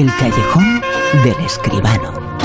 El callejón del escribano.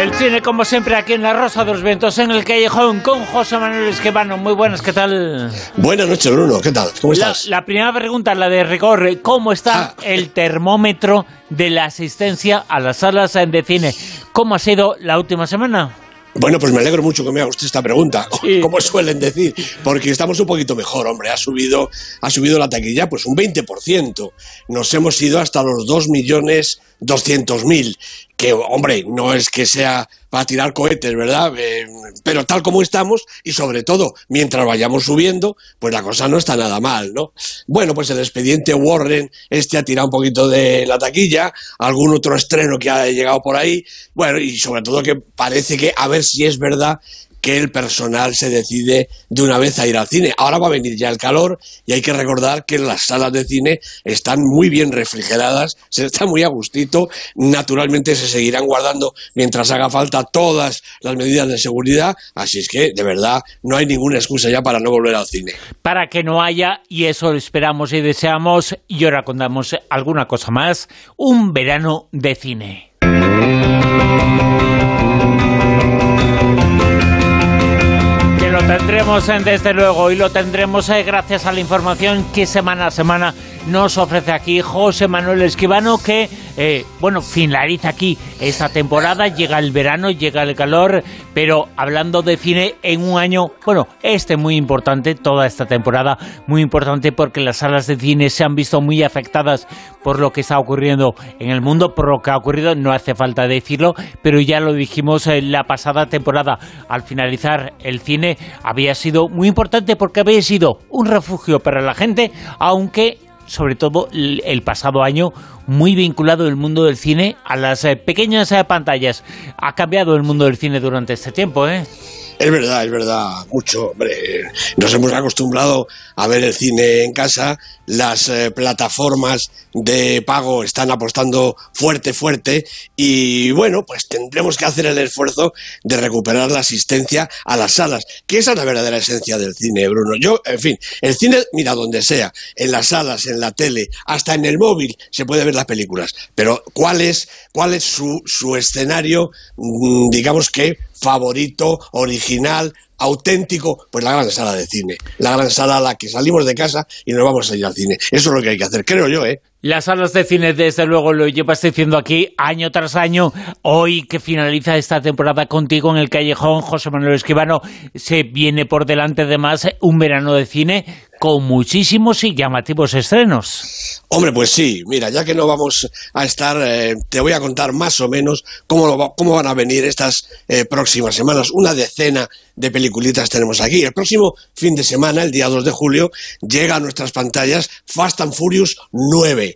El cine, como siempre, aquí en La Rosa de los Vientos, en el callejón, con José Manuel Esquivano. Muy buenas, ¿qué tal? Buenas noches, Bruno. ¿Qué tal? ¿Cómo estás? La, primera pregunta, la de rigor. ¿Cómo está ah. el termómetro de la asistencia a las salas de cine? ¿Cómo ha sido la última semana? Bueno, pues me alegro mucho que me haga usted esta pregunta, como suelen decir, porque estamos un poquito mejor, hombre. Ha subido, ha subido la taquilla pues un 20%. Nos hemos ido hasta los 2 millones 200.000 que, hombre, no es que sea para tirar cohetes, ¿verdad? Eh, pero tal como estamos, y sobre todo, mientras vayamos subiendo, pues la cosa no está nada mal, ¿no? Bueno, pues el expediente Warren, este ha tirado un poquito de la taquilla, algún otro estreno que ha llegado por ahí, bueno, y sobre todo que parece que, a ver si es verdad que el personal se decide de una vez a ir al cine. Ahora va a venir ya el calor y hay que recordar que las salas de cine están muy bien refrigeradas, se está muy a gustito, naturalmente se seguirán guardando mientras haga falta todas las medidas de seguridad, así es que de verdad no hay ninguna excusa ya para no volver al cine. Para que no haya, y eso esperamos y deseamos, y ahora contamos alguna cosa más, un verano de cine. Tendremos eh, desde luego y lo tendremos eh, gracias a la información que semana a semana nos ofrece aquí José Manuel Esquivano que, eh, bueno, finaliza aquí esta temporada, llega el verano, llega el calor, pero hablando de cine en un año, bueno, este muy importante, toda esta temporada muy importante porque las salas de cine se han visto muy afectadas por lo que está ocurriendo en el mundo, por lo que ha ocurrido, no hace falta decirlo, pero ya lo dijimos en la pasada temporada, al finalizar el cine había sido muy importante porque había sido un refugio para la gente, aunque sobre todo el pasado año, muy vinculado el mundo del cine a las eh, pequeñas eh, pantallas. Ha cambiado el mundo del cine durante este tiempo, ¿eh? Es verdad, es verdad, mucho. Hombre, nos hemos acostumbrado a ver el cine en casa, las eh, plataformas de pago están apostando fuerte, fuerte, y bueno, pues tendremos que hacer el esfuerzo de recuperar la asistencia a las salas, que esa es la verdadera esencia del cine, Bruno. Yo, en fin, el cine, mira, donde sea, en las salas, en la tele, hasta en el móvil se puede ver las películas, pero ¿cuál es, cuál es su, su escenario, mm, digamos que favorito, original, auténtico, pues la gran sala de cine. La gran sala a la que salimos de casa y nos vamos a ir al cine. Eso es lo que hay que hacer, creo yo, ¿eh? Las salas de cine, desde luego, lo llevas diciendo aquí año tras año. Hoy que finaliza esta temporada contigo en el Callejón, José Manuel Esquivano, se viene por delante además un verano de cine con muchísimos y llamativos estrenos. Hombre, pues sí, mira, ya que no vamos a estar, eh, te voy a contar más o menos cómo, cómo van a venir estas eh, próximas semanas. Una decena de peliculitas tenemos aquí. El próximo fin de semana, el día 2 de julio, llega a nuestras pantallas Fast and Furious 9.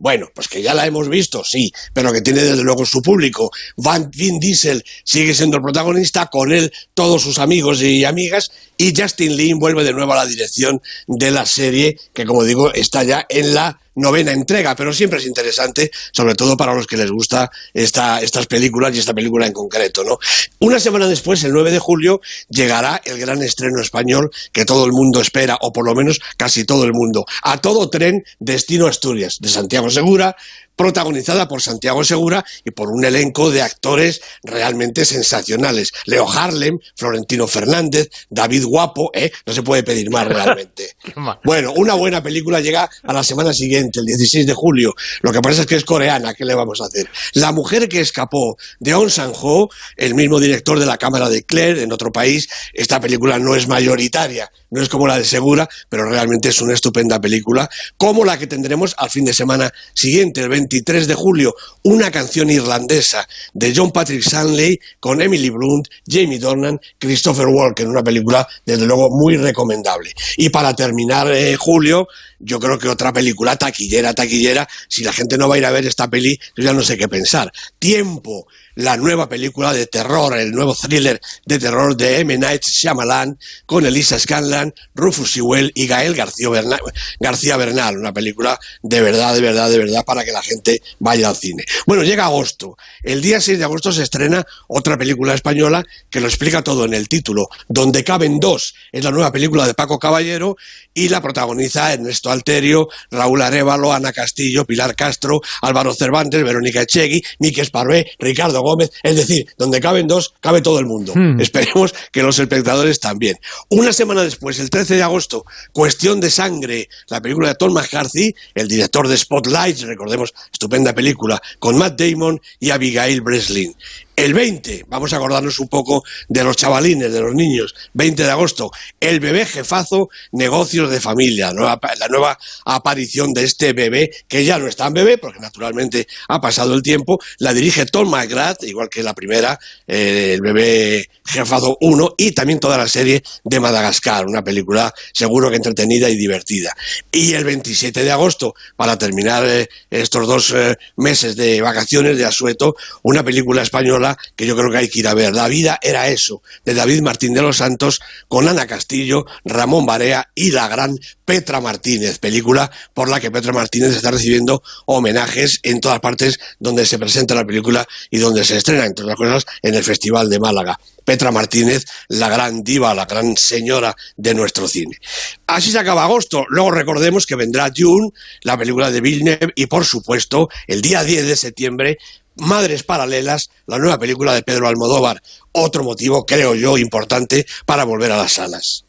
Bueno, pues que ya la hemos visto, sí, pero que tiene desde luego su público. Van Vin Diesel sigue siendo el protagonista, con él todos sus amigos y amigas, y Justin Lin vuelve de nuevo a la dirección de la serie, que como digo, está ya en la novena entrega, pero siempre es interesante, sobre todo para los que les gusta esta, estas películas y esta película en concreto, ¿no? Una semana después, el 9 de julio, llegará el gran estreno español que todo el mundo espera, o por lo menos casi todo el mundo. A todo tren, Destino Asturias, de Santiago Segura, protagonizada por Santiago Segura y por un elenco de actores realmente sensacionales. Leo Harlem, Florentino Fernández, David Guapo, ¿eh? no se puede pedir más realmente. bueno, una buena película llega a la semana siguiente, el 16 de julio. Lo que pasa es que es coreana, ¿qué le vamos a hacer? La mujer que escapó de On Sang-ho, el mismo director de La Cámara de Claire en otro país, esta película no es mayoritaria, no es como la de Segura, pero realmente es una estupenda película, como la que tendremos al fin de semana siguiente, el 20 23 de julio, una canción irlandesa de John Patrick Stanley con Emily Blunt, Jamie Dornan, Christopher Walken, una película desde luego muy recomendable. Y para terminar eh, julio, yo creo que otra película taquillera, taquillera, si la gente no va a ir a ver esta peli, yo ya no sé qué pensar. Tiempo, la nueva película de terror, el nuevo thriller de terror de M. Night Shyamalan con Elisa Scanlon Island, Rufus Sewell y Gael García Bernal. Una película de verdad, de verdad, de verdad para que la gente vaya al cine. Bueno, llega agosto. El día 6 de agosto se estrena otra película española que lo explica todo en el título, Donde caben dos. Es la nueva película de Paco Caballero y la protagoniza Ernesto Alterio, Raúl Arevalo, Ana Castillo, Pilar Castro, Álvaro Cervantes, Verónica Echegui, Mique Esparvé, Ricardo Gómez. Es decir, donde caben dos, cabe todo el mundo. Hmm. Esperemos que los espectadores también. Una semana después, el 13 de agosto, Cuestión de Sangre, la película de Tom McCarthy, el director de Spotlight, recordemos, estupenda película, con Matt Damon y Abigail Breslin. El 20, vamos a acordarnos un poco de los chavalines, de los niños, 20 de agosto, el bebé jefazo, negocios de familia, la nueva aparición de este bebé, que ya no es tan bebé, porque naturalmente ha pasado el tiempo, la dirige Tom McGrath, igual que la primera, eh, el bebé jefazo 1, y también toda la serie de Madagascar, una película seguro que entretenida y divertida. Y el 27 de agosto, para terminar eh, estos dos eh, meses de vacaciones de asueto, una película española que yo creo que hay que ir a ver. La vida era eso, de David Martín de los Santos, con Ana Castillo, Ramón Barea y la gran Petra Martínez, película por la que Petra Martínez está recibiendo homenajes en todas partes donde se presenta la película y donde se estrena, entre otras cosas, en el Festival de Málaga. Petra Martínez, la gran diva, la gran señora de nuestro cine. Así se acaba agosto. Luego recordemos que vendrá June, la película de Villeneuve, y por supuesto, el día 10 de septiembre Madres Paralelas, la nueva película de Pedro Almodóvar. Otro motivo, creo yo, importante para volver a las salas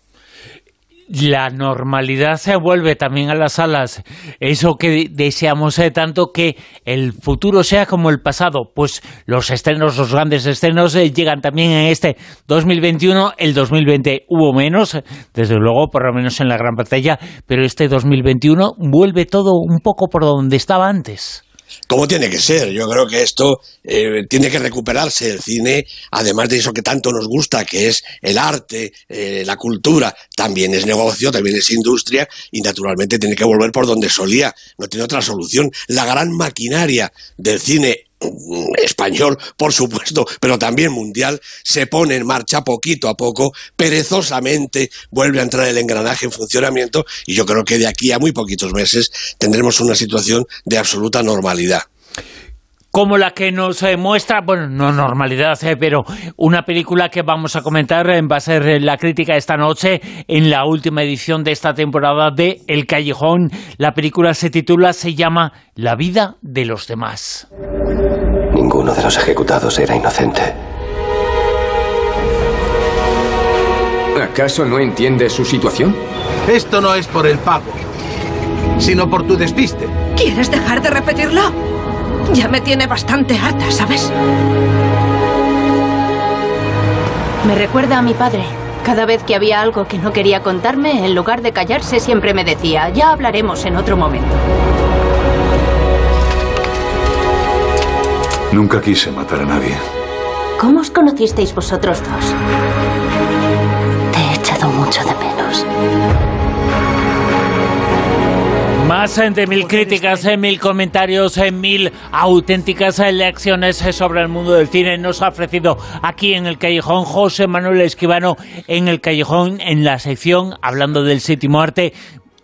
la normalidad se vuelve también a las salas. Eso que deseamos eh, tanto que el futuro sea como el pasado. Pues los estrenos, los grandes estrenos eh, llegan también en este 2021. El 2020 hubo menos, desde luego, por lo menos en la gran pantalla, pero este 2021 vuelve todo un poco por donde estaba antes como tiene que ser. Yo creo que esto eh, tiene que recuperarse el cine, además de eso que tanto nos gusta, que es el arte, eh, la cultura, también es negocio, también es industria y naturalmente tiene que volver por donde solía. No tiene otra solución. La gran maquinaria del cine español, por supuesto, pero también mundial, se pone en marcha poquito a poco, perezosamente vuelve a entrar el engranaje en funcionamiento y yo creo que de aquí a muy poquitos meses tendremos una situación de absoluta normalidad como la que nos eh, muestra, bueno, no normalidad, eh, pero una película que vamos a comentar eh, va a ser la crítica esta noche en la última edición de esta temporada de El Callejón. La película se titula, se llama La vida de los demás. Ninguno de los ejecutados era inocente. ¿Acaso no entiende su situación? Esto no es por el pago, sino por tu despiste. ¿Quieres dejar de repetirlo? Ya me tiene bastante harta, ¿sabes? Me recuerda a mi padre. Cada vez que había algo que no quería contarme, en lugar de callarse, siempre me decía, ya hablaremos en otro momento. Nunca quise matar a nadie. ¿Cómo os conocisteis vosotros dos? Te he echado mucho de menos. Más de mil críticas, en mil comentarios, en mil auténticas lecciones sobre el mundo del cine nos ha ofrecido aquí en el Callejón José Manuel Esquivano en el Callejón en la sección hablando del séptimo arte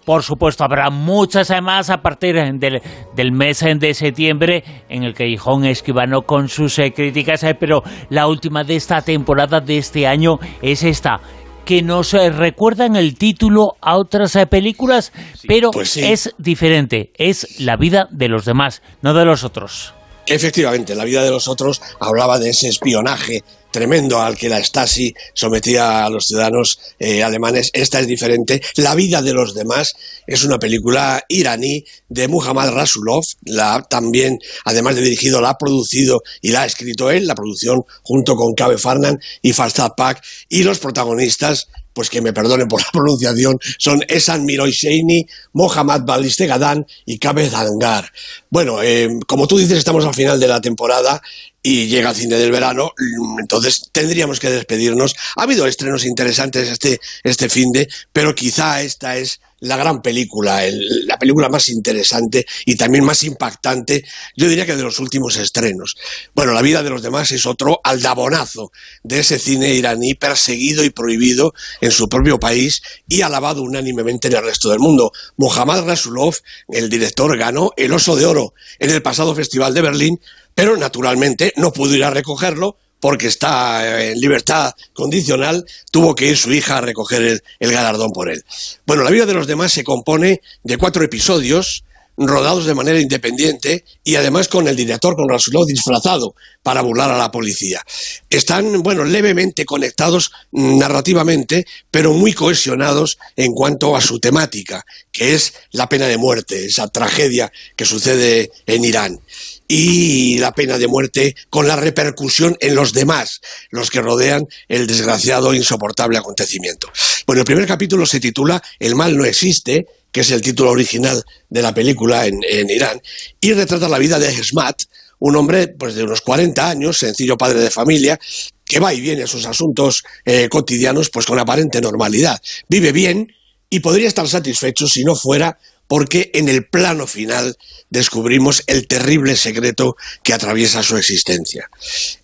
por supuesto, habrá muchas más a partir del, mes de septiembre en el Callejón Esquivano con sus eh, críticas, eh, pero la última de esta temporada de este año es esta que nos eh, recuerdan el título a otras películas, pero pues es diferente, es la vida de los demás, no de los otros. Efectivamente, la vida de los otros hablaba de ese espionaje tremendo al que la Stasi sometía a los ciudadanos eh, alemanes. Esta es diferente. La vida de los demás es una película iraní de Muhammad Rasulov. La también, además de dirigido, la ha producido y la ha escrito él. La producción junto con Kabe Farnan y Fastad Pak. Y los protagonistas pues que me perdonen por la pronunciación, son Esan Miroisheini, Mohammad Balistegadán y Kabe Zangar. Bueno, eh, como tú dices, estamos al final de la temporada y llega el cine del verano, entonces tendríamos que despedirnos. Ha habido estrenos interesantes este, este fin de, pero quizá esta es la gran película, la película más interesante y también más impactante, yo diría que de los últimos estrenos. Bueno, La vida de los demás es otro aldabonazo de ese cine iraní perseguido y prohibido en su propio país y alabado unánimemente en el resto del mundo. Mohammad Rasulov, el director, ganó el Oso de Oro en el pasado Festival de Berlín, pero naturalmente no pudo ir a recogerlo porque está en libertad condicional, tuvo que ir su hija a recoger el, galardón por él. Bueno, la vida de los demás se compone de cuatro episodios rodados de manera independiente y además con el director, con Rasulov, disfrazado para burlar a la policía. Están, bueno, levemente conectados narrativamente, pero muy cohesionados en cuanto a su temática, que es la pena de muerte, esa tragedia que sucede en Irán y la pena de muerte con la repercusión en los demás, los que rodean el desgraciado e insoportable acontecimiento. Bueno, el primer capítulo se titula El mal no existe, que es el título original de la película en, Irán, y retrata la vida de Hesmat, un hombre pues, de unos 40 años, sencillo padre de familia, que va y viene a sus asuntos eh, cotidianos pues con aparente normalidad. Vive bien y podría estar satisfecho si no fuera porque en el plano final descubrimos el terrible secreto que atraviesa su existencia.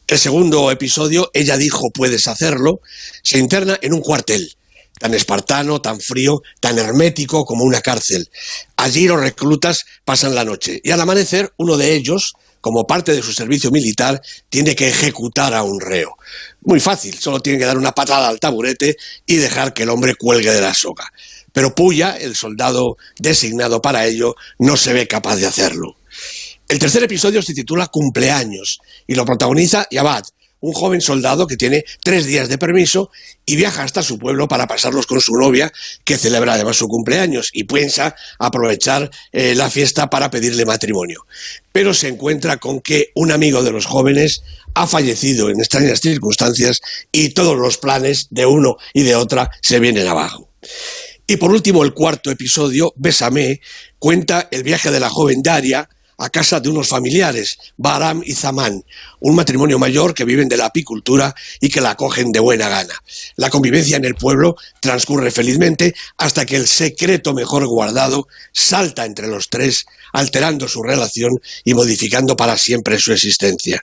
El segundo episodio, Ella dijo puedes hacerlo, se interna en un cuartel, tan espartano, tan frío, tan hermético como una cárcel. Allí los reclutas pasan la noche y al amanecer uno de ellos, como parte de su servicio militar, tiene que ejecutar a un reo. Muy fácil, solo tiene que dar una patada al taburete y dejar que el hombre cuelgue de la soga pero Puya, el soldado designado para ello, no se ve capaz de hacerlo. El tercer episodio se titula Cumpleaños y lo protagoniza Yabad, un joven soldado que tiene tres días de permiso y viaja hasta su pueblo para pasarlos con su novia, que celebra además su cumpleaños y piensa aprovechar eh, la fiesta para pedirle matrimonio. Pero se encuentra con que un amigo de los jóvenes ha fallecido en extrañas circunstancias y todos los planes de uno y de otra se vienen abajo. Y por último, el cuarto episodio, Bésame, cuenta el viaje de la joven Daria a casa de unos familiares, Baram y Zaman, un matrimonio mayor que viven de la apicultura y que la acogen de buena gana. La convivencia en el pueblo transcurre felizmente hasta que el secreto mejor guardado salta entre los tres, alterando su relación y modificando para siempre su existencia.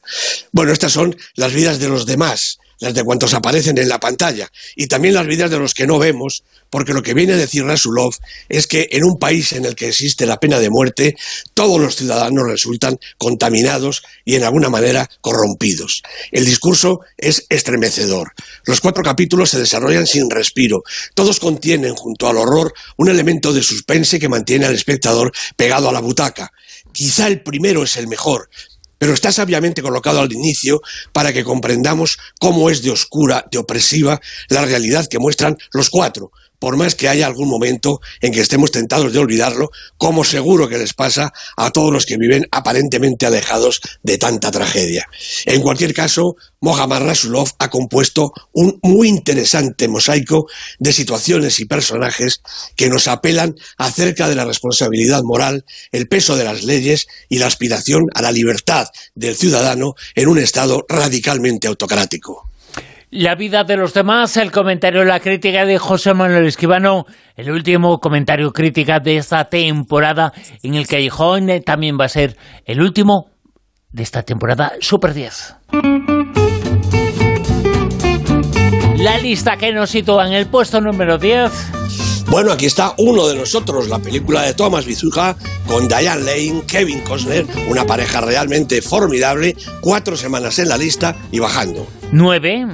Bueno, estas son las vidas de los demás, las de cuantos aparecen en la pantalla, y también las vidas de los que no vemos, porque lo que viene a decir Rasulov es que en un país en el que existe la pena de muerte, todos los ciudadanos resultan contaminados y en alguna manera corrompidos. El discurso es estremecedor. Los cuatro capítulos se desarrollan sin respiro. Todos contienen, junto al horror, un elemento de suspense que mantiene al espectador pegado a la butaca. Quizá el primero es el mejor, pero está sabiamente colocado al inicio para que comprendamos cómo es de oscura, de opresiva, la realidad que muestran los cuatro, por más que haya algún momento en que estemos tentados de olvidarlo, como seguro que les pasa a todos los que viven aparentemente alejados de tanta tragedia. En cualquier caso, Mohammad Rasulov ha compuesto un muy interesante mosaico de situaciones y personajes que nos apelan acerca de la responsabilidad moral, el peso de las leyes y la aspiración a la libertad del ciudadano en un Estado radicalmente autocrático. La vida de los demás, el comentario, la crítica de José Manuel Esquivano, el último comentario crítica de esta temporada en el Callejón eh, también va a ser el último de esta temporada Super 10. La lista que nos sitúa en el puesto número 10. Bueno, aquí está uno de nosotros, la película de Thomas Bizuja con Diane Lane, Kevin Costner, una pareja realmente formidable, cuatro semanas en la lista y bajando. Nueve.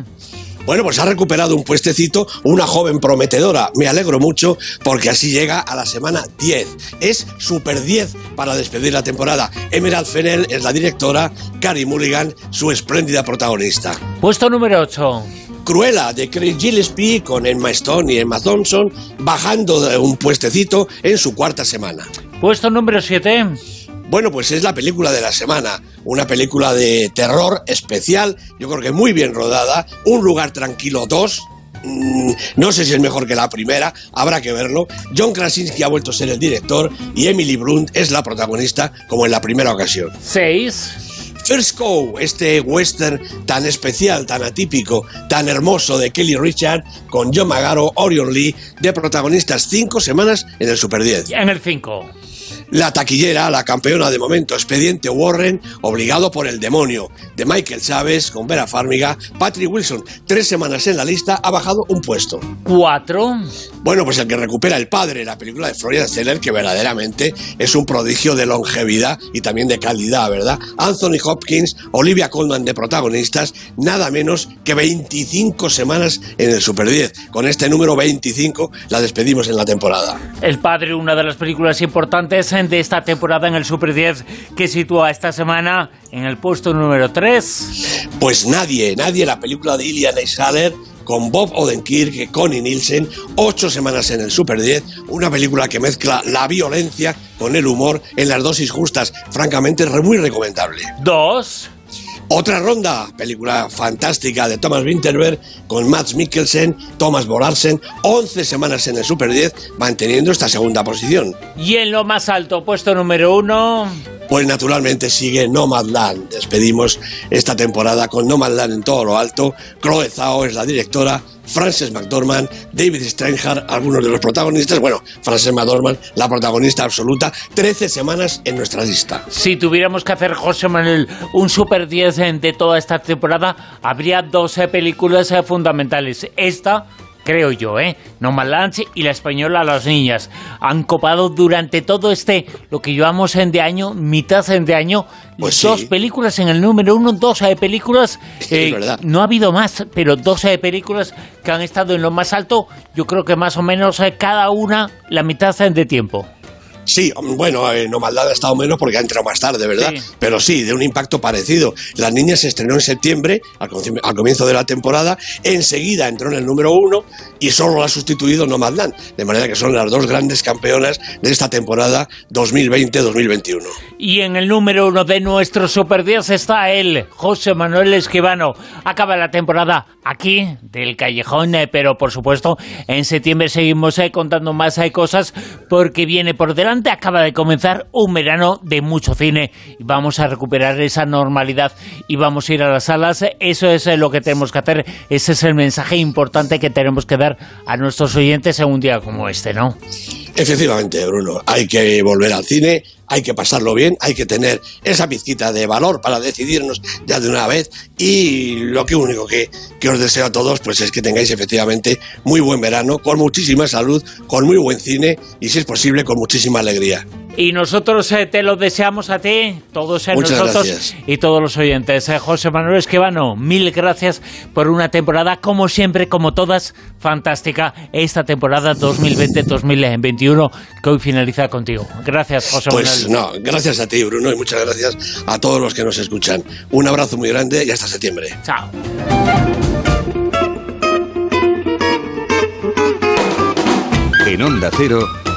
Bueno, pues ha recuperado un puestecito una joven prometedora. Me alegro mucho porque así llega a la semana 10. Es super 10 para despedir la temporada. Emerald Fennell es la directora, Carrie Mulligan, su espléndida protagonista. Puesto número 8. Cruella de Craig Gillespie con Emma Stone y Emma Thompson bajando de un puestecito en su cuarta semana. Puesto número 7. Bueno, pues es la película de la semana, una película de terror especial, yo creo que muy bien rodada, Un lugar tranquilo 2, mm, no sé si es mejor que la primera, habrá que verlo. John Krasinski ha vuelto a ser el director y Emily Blunt es la protagonista como en la primera ocasión. 6. First Cow, este western tan especial, tan atípico, tan hermoso de Kelly Richard con John Magaro, Orion Lee, de protagonistas cinco semanas en el Super 10. En el 5. La taquillera, la campeona de momento, Expediente Warren, obligado por el demonio, de Michael Chávez, con Vera Farmiga, Patrick Wilson, tres semanas en la lista, ha bajado un puesto. Cuatro. Bueno, pues el que recupera el padre, la película de Florian Zeller, que verdaderamente es un prodigio de longevidad y también de calidad, ¿verdad? Anthony Hopkins, Olivia Colman de protagonistas, nada menos que 25 semanas en el Super 10. Con este número 25 la despedimos en la temporada. El padre, una de las películas importantes de esta temporada en el Super 10 que sitúa esta semana en el puesto número 3. Pues nadie, nadie, la película de Ilian Eichhaller con Bob Odenkirk y Connie Nielsen, ocho semanas en el Super 10, una película que mezcla la violencia con el humor en las dosis justas, francamente muy recomendable. Dos. Otra ronda, película fantástica de Thomas Winterberg con Max Mikkelsen, Thomas Borarsen, 11 semanas en el Super 10, manteniendo esta segunda posición. Y en lo más alto, puesto número uno. Pues naturalmente sigue Nomadland. Despedimos esta temporada con Nomadland en todo lo alto. Chloe Zhao es la directora, Frances McDormand, David Steinhardt, algunos de los protagonistas. Bueno, Frances McDormand, la protagonista absoluta, 13 semanas en nuestra lista. Si tuviéramos que hacer, José Manuel, un Super 10 de toda esta temporada, habría 12 películas eh, fundamentales. Esta creo yo, ¿eh? No Nomadland y la española Las Niñas han copado durante todo este, lo que llevamos en de año, mitad de año, Pues dos sí. películas en el número uno, dos eh, películas, Es verdad. no ha habido más, pero dos eh, películas que han estado en lo más alto, yo creo que más o menos eh, cada una la mitad eh, de tiempo. Sí, bueno, eh, No Maldad ha estado menos porque ha entrado más tarde, ¿verdad? Sí. Pero sí, de un impacto parecido. Las niñas se estrenó en septiembre, al, comienzo de la temporada, enseguida entró en el número uno y solo la ha sustituido No Land. De manera que son las dos grandes campeonas de esta temporada 2020-2021. Y en el número uno de nuestro Super 10 está él, José Manuel Esquivano. Acaba la temporada aquí, del Callejón, eh, pero por supuesto, en septiembre seguimos eh, contando más eh, cosas porque viene por delante. Acaba de comenzar un verano de mucho cine y vamos a recuperar esa normalidad y vamos a ir a las salas. Eso es eh, lo que tenemos que hacer. Ese es el mensaje importante que tenemos que dar a nuestros oyentes en un día como este, ¿no? Efectivamente, Bruno, hay que volver al cine, hay que pasarlo bien, hay que tener esa pizquita de valor para decidirnos ya de una vez y lo que único que, que os deseo a todos pues es que tengáis efectivamente muy buen verano, con muchísima salud, con muy buen cine y si es posible con muchísima alegría. Y nosotros eh, te lo deseamos a ti, todos eh, Muchas nosotros gracias. y todos los oyentes. Eh, José Manuel Esquivano, mil gracias por una temporada, como siempre, como todas, fantástica. Esta temporada 2020-2021 que hoy finaliza contigo. Gracias, José Pues Manuel. no, gracias a ti Bruno y muchas gracias a todos los que nos escuchan. Un abrazo muy grande y hasta septiembre. Chao. En Onda Cero,